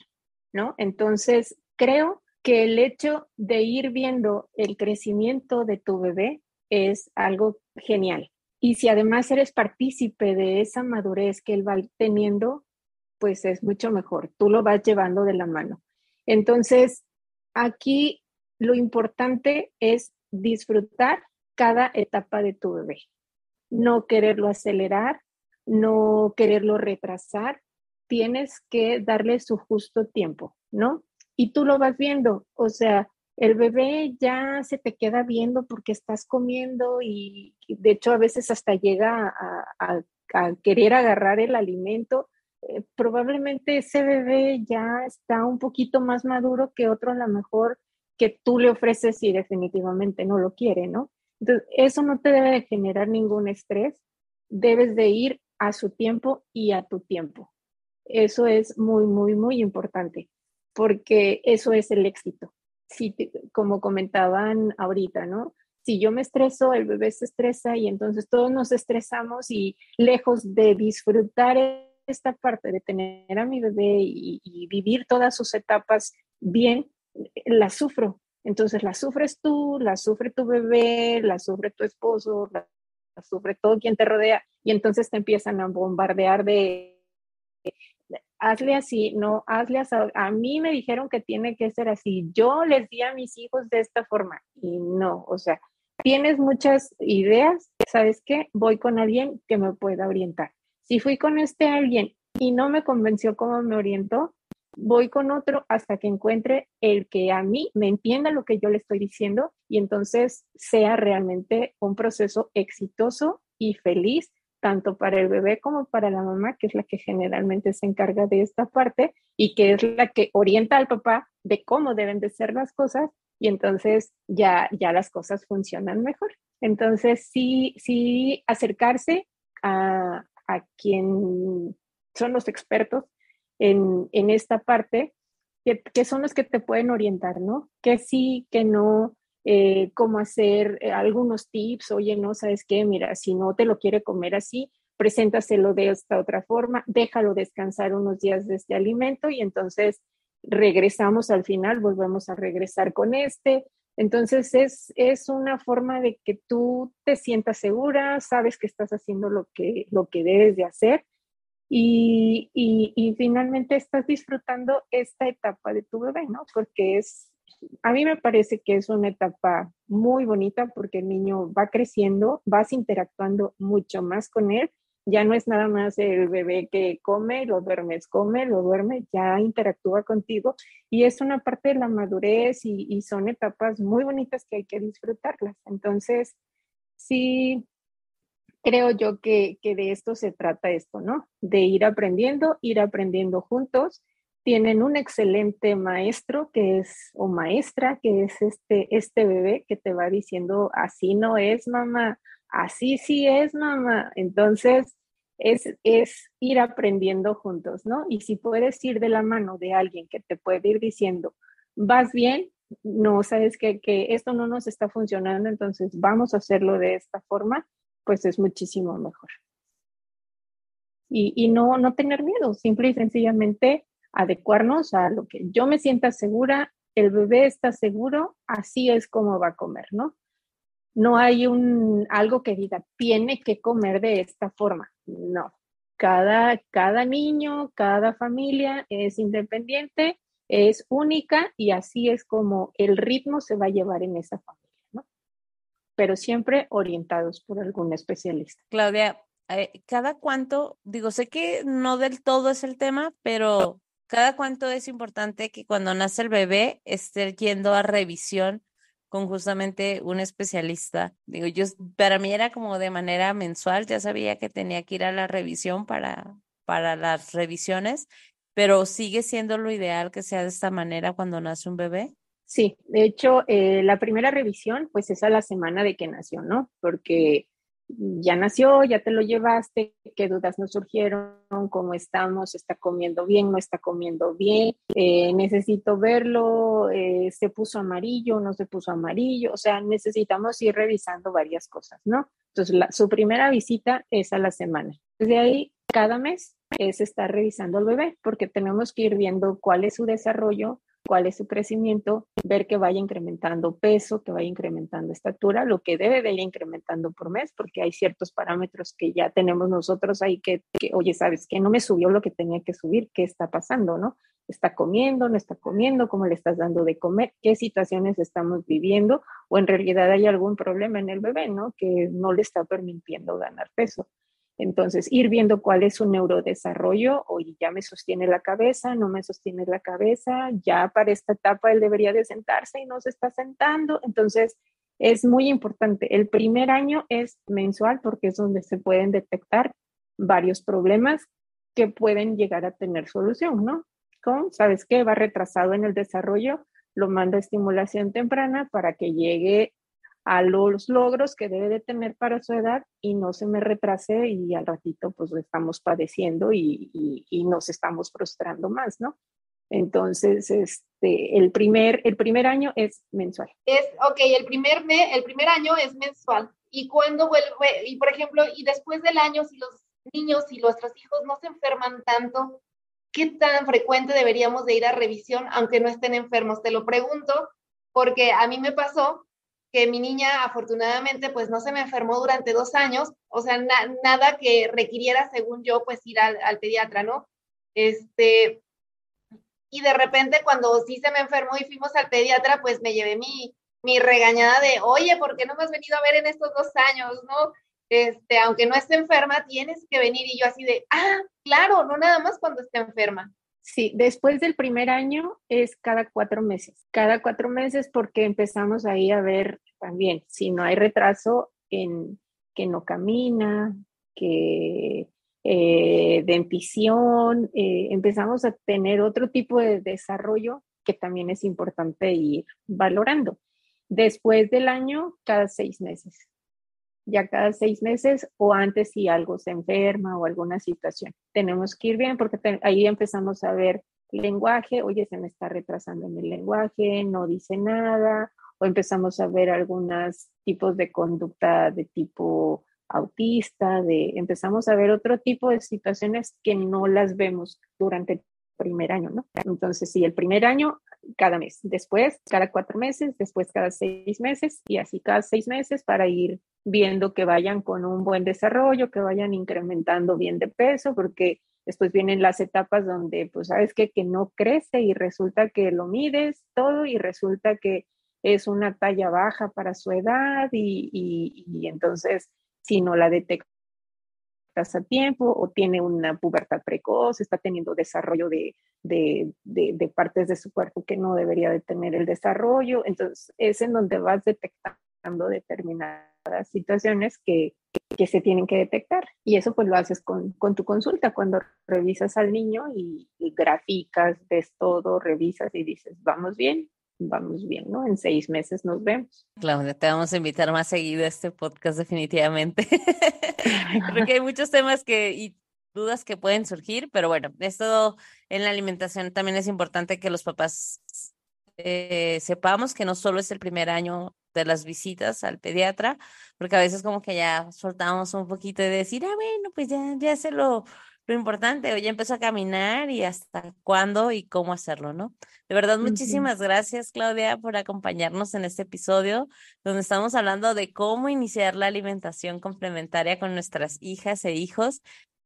¿no? Entonces, creo que el hecho de ir viendo el crecimiento de tu bebé es algo genial. Y si además eres partícipe de esa madurez que él va teniendo, pues es mucho mejor. Tú lo vas llevando de la mano. Entonces, aquí lo importante es disfrutar cada etapa de tu bebé. no quererlo acelerar, no quererlo retrasar, tienes que darle su justo tiempo, ¿no? Y tú lo vas viendo, o sea, el bebé ya se te queda viendo porque estás comiendo y de hecho a veces hasta llega a, querer agarrar el alimento. Eh, probablemente ese bebé ya está un poquito más maduro que otro a lo mejor que tú le ofreces y definitivamente no lo quiere, ¿no? Entonces, eso no te debe de generar ningún estrés. Debes de ir a su tiempo y a tu tiempo. Eso es muy, muy, muy importante porque eso es el éxito si, como comentaban ahorita, ¿no? Si yo me estreso, el bebé se estresa y entonces todos nos estresamos y lejos de disfrutar esta parte de tener a mi bebé y, vivir todas sus etapas bien, la sufro. Entonces la sufres tú, la sufre tu bebé, la sufre tu esposo, la sufre todo quien te rodea y entonces te empiezan a bombardear de hazle así, no, hazle así. A mí me dijeron que tiene que ser así. Yo les di a mis hijos de esta forma y no, o sea, tienes muchas ideas, ¿sabes qué? Voy con alguien que me pueda orientar. Si fui con este alguien y no me convenció cómo me orientó, voy con otro hasta que encuentre el que a mí me entienda lo que yo le estoy diciendo y entonces sea realmente un proceso exitoso y feliz tanto para el bebé como para la mamá, que es la que generalmente se encarga de esta parte y que es la que orienta al papá de cómo deben de ser las cosas y entonces ya, ya las cosas funcionan mejor. Entonces, sí, sí acercarse a, a quien son los expertos en, en esta parte, que, que, son los que te pueden orientar, ¿no? Que sí, que no, eh, cómo hacer eh, algunos tips, oye, no, sabes qué, mira, si no te lo quiere comer así, preséntaselo de esta otra forma, déjalo descansar unos días de este alimento y entonces regresamos al final, volvemos a regresar con este. Entonces es, es una forma de que tú te sientas segura, sabes que estás haciendo lo que, lo que debes de hacer y, y, y finalmente estás disfrutando esta etapa de tu bebé, ¿no? Porque es, a mí me parece que es una etapa muy bonita porque el niño va creciendo, vas interactuando mucho más con él. Ya no es nada más el bebé que come, lo duermes, come, lo duerme, ya interactúa contigo y es una parte de la madurez y, son etapas muy bonitas que hay que disfrutarlas. Entonces, sí, creo yo que, que de esto se trata esto, ¿no? De ir aprendiendo, ir aprendiendo juntos tienen un excelente maestro que es, o maestra, que es este, este bebé que te va diciendo, así no es mamá, así sí es mamá. Entonces, es, es ir aprendiendo juntos, ¿no? Y si puedes ir de la mano de alguien que te puede ir diciendo, vas bien, no sabes que, que esto no nos está funcionando, entonces vamos a hacerlo de esta forma, pues es muchísimo mejor. Y, y no, no tener miedo, simple y sencillamente adecuarnos a lo que yo me sienta segura, el bebé está seguro, así es como va a comer, ¿no? No hay un algo que diga tiene que comer de esta forma. No. Cada, cada niño, cada familia es independiente, es única y así es como el ritmo se va a llevar en esa familia, ¿no? Pero siempre orientados por algún especialista. Claudia, eh, ¿cada cuánto? Digo, sé que no del todo es el tema, pero ¿Cada cuánto es importante que cuando nace el bebé esté yendo a revisión con justamente un especialista? Digo, yo para mí era como de manera mensual, ya sabía que tenía que ir a la revisión para, para las revisiones, pero sigue siendo lo ideal que sea de esta manera cuando nace un bebé. Sí, de hecho, eh, la primera revisión, pues es a la semana de que nació, ¿no? Porque ya nació, ya te lo llevaste, qué dudas nos surgieron, cómo estamos, está comiendo bien, no está comiendo bien, eh, necesito verlo, eh, se puso amarillo, no se puso amarillo, o sea, necesitamos ir revisando varias cosas, ¿no? Entonces, su primera visita es a la semana. Desde ahí, cada mes es estar revisando al bebé, porque tenemos que ir viendo cuál es su desarrollo, cuál es su crecimiento, ver que vaya incrementando peso, que vaya incrementando estatura, lo que debe de ir incrementando por mes, porque hay ciertos parámetros que ya tenemos nosotros ahí que, oye, sabes que no me subió lo que tenía que subir, ¿qué está pasando, no? ¿Está comiendo, no está comiendo? ¿Cómo le estás dando de comer? ¿Qué situaciones estamos viviendo? O en realidad hay algún problema en el bebé, ¿no? Que no le está permitiendo ganar peso. Entonces, ir viendo cuál es su neurodesarrollo, o ya me sostiene la cabeza, no me sostiene la cabeza, ya para esta etapa él debería de sentarse y no se está sentando. Entonces, es muy importante. El primer año es mensual porque es donde se pueden detectar varios problemas que pueden llegar a tener solución, ¿no? Como, ¿sabes qué? Va retrasado en el desarrollo, lo manda a estimulación temprana para que llegue a los logros que debe de tener para su edad y no se me retrase y al ratito pues estamos padeciendo y, y, nos estamos frustrando más, ¿no? Entonces, este, el primer, el primer año es mensual. Es, ok, el primer, me, el primer año es mensual. ¿Y cuando vuelve? Y por ejemplo, y después del año, si los niños y nuestros hijos no se enferman tanto, ¿qué tan frecuente deberíamos de ir a revisión aunque no estén enfermos? Te lo pregunto porque a mí me pasó que mi niña afortunadamente pues no se me enfermó durante dos años, o sea, nada que requiriera, según yo, pues ir al, pediatra, ¿no? Este, y de repente cuando sí se me enfermó y fuimos al pediatra, pues me llevé mi, mi regañada de, oye, ¿por qué no me has venido a ver en estos dos años, no? Este, aunque no esté enferma, tienes que venir. Y yo así de, ah, claro, no nada más cuando esté enferma. Sí, después del primer año es cada cuatro meses. Cada cuatro meses porque empezamos ahí a ver también si no hay retraso en que no camina, que eh, dentición, eh, empezamos a tener otro tipo de desarrollo que también es importante ir valorando. Después del año, cada seis meses ya cada seis meses o antes si algo se enferma o alguna situación. Tenemos que ir bien porque ahí empezamos a ver lenguaje, oye, se me está retrasando en el lenguaje, no dice nada, o empezamos a ver algunos tipos de conducta de tipo autista, de empezamos a ver otro tipo de situaciones que no las vemos durante el primer año, ¿no? Entonces, sí, el primer año cada mes, después cada cuatro meses, después cada seis meses y así cada seis meses para ir viendo que vayan con un buen desarrollo, que vayan incrementando bien de peso, porque después vienen las etapas donde, pues, sabes que no crece y resulta que lo mides todo y resulta que es una talla baja para su edad y, entonces si no la detectas a tiempo o tiene una pubertad precoz, está teniendo desarrollo de, de, partes de su cuerpo que no debería de tener el desarrollo. Entonces, es en donde vas detectando determinadas situaciones que, que, se tienen que detectar. Y eso pues lo haces con, con tu consulta, cuando revisas al niño y, y, graficas, ves todo, revisas y dices, vamos bien, vamos bien, ¿no? En seis meses nos vemos. Claudia, te vamos a invitar más seguido a este podcast definitivamente. Creo que hay muchos temas que y dudas que pueden surgir, pero bueno, esto en la alimentación también es importante que los papás eh, sepamos que no solo es el primer año de las visitas al pediatra, porque a veces como que ya soltamos un poquito de decir, ah, bueno, pues ya, ya se lo lo importante, ya empezó a caminar y hasta cuándo y cómo hacerlo, ¿no? De verdad, muchísimas gracias, Claudia, por acompañarnos en este episodio donde estamos hablando de cómo iniciar la alimentación complementaria con nuestras hijas e hijos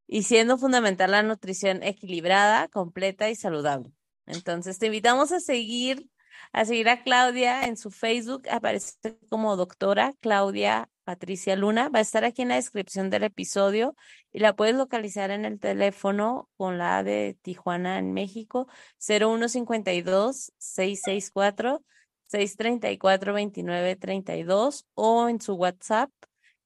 y siendo fundamental la nutrición equilibrada, completa y saludable. Entonces, te invitamos a seguir a seguir a Claudia en su Facebook, aparece como doctora Claudia Patricia Luna. Va a estar aquí en la descripción del episodio y la puedes localizar en el teléfono con la de Tijuana en México 0152 664 634 2932 o en su WhatsApp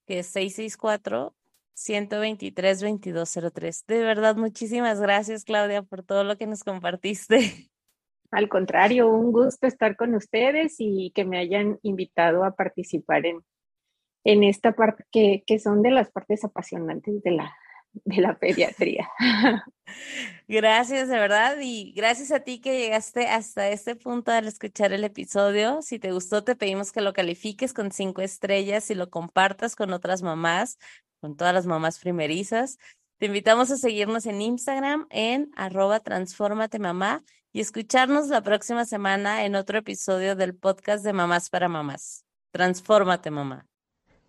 que es 664 123 2203. De verdad, muchísimas gracias Claudia por todo lo que nos compartiste. Al contrario, un gusto estar con ustedes y que me hayan invitado a participar en, en esta parte que, que son de las partes apasionantes de la, de la pediatría. Gracias, de verdad, y gracias a ti que llegaste hasta este punto al escuchar el episodio. Si te gustó, te pedimos que lo califiques con cinco estrellas y lo compartas con otras mamás, con todas las mamás primerizas. Te invitamos a seguirnos en Instagram en arroba transformate mamá y escucharnos la próxima semana en otro episodio del podcast de Mamás para Mamás. Transfórmate, mamá.